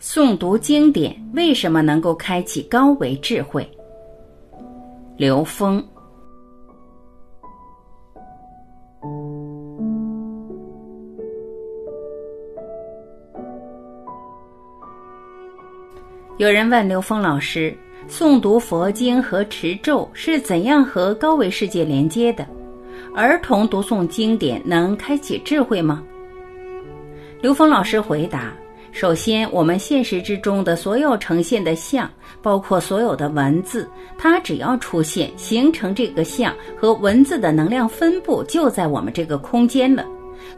诵读经典为什么能够开启高维智慧？刘峰。有人问刘峰老师：“诵读佛经和持咒是怎样和高维世界连接的？儿童读诵经典能开启智慧吗？”刘峰老师回答。首先，我们现实之中的所有呈现的像，包括所有的文字，它只要出现，形成这个像和文字的能量分布就在我们这个空间了。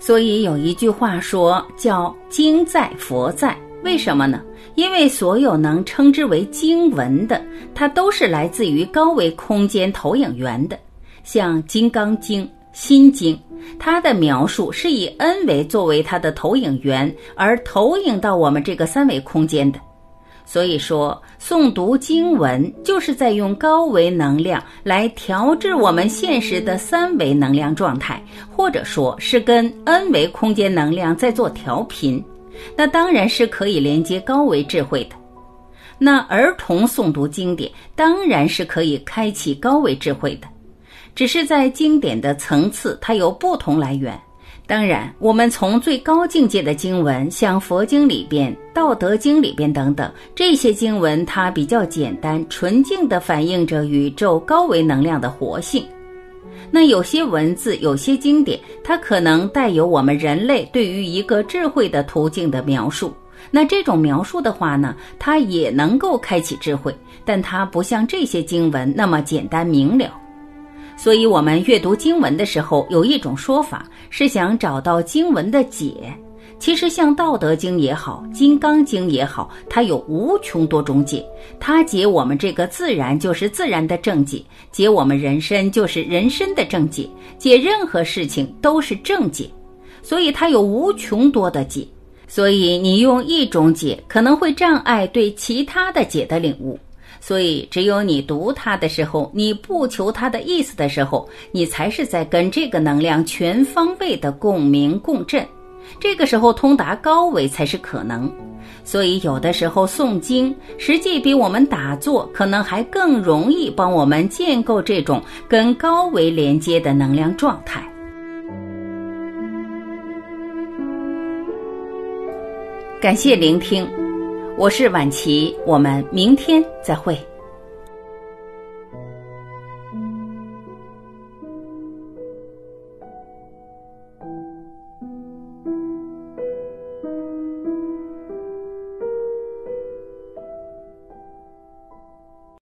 所以有一句话说叫“经在佛在”，为什么呢？因为所有能称之为经文的，它都是来自于高维空间投影源的，像《金刚经》。心经，它的描述是以 n 维作为它的投影源，而投影到我们这个三维空间的。所以说，诵读经文就是在用高维能量来调制我们现实的三维能量状态，或者说是跟 n 维空间能量在做调频。那当然是可以连接高维智慧的。那儿童诵读经典，当然是可以开启高维智慧的。只是在经典的层次，它有不同来源。当然，我们从最高境界的经文，像佛经里边、道德经里边等等这些经文，它比较简单、纯净地反映着宇宙高维能量的活性。那有些文字、有些经典，它可能带有我们人类对于一个智慧的途径的描述。那这种描述的话呢，它也能够开启智慧，但它不像这些经文那么简单明了。所以，我们阅读经文的时候，有一种说法是想找到经文的解。其实，像《道德经》也好，《金刚经》也好，它有无穷多种解。它解我们这个自然就是自然的正解，解我们人身就是人身的正解，解任何事情都是正解。所以，它有无穷多的解。所以，你用一种解，可能会障碍对其他的解的领悟。所以，只有你读它的时候，你不求它的意思的时候，你才是在跟这个能量全方位的共鸣共振。这个时候，通达高维才是可能。所以，有的时候诵经，实际比我们打坐可能还更容易帮我们建构这种跟高维连接的能量状态。感谢聆听。我是晚琪，我们明天再会。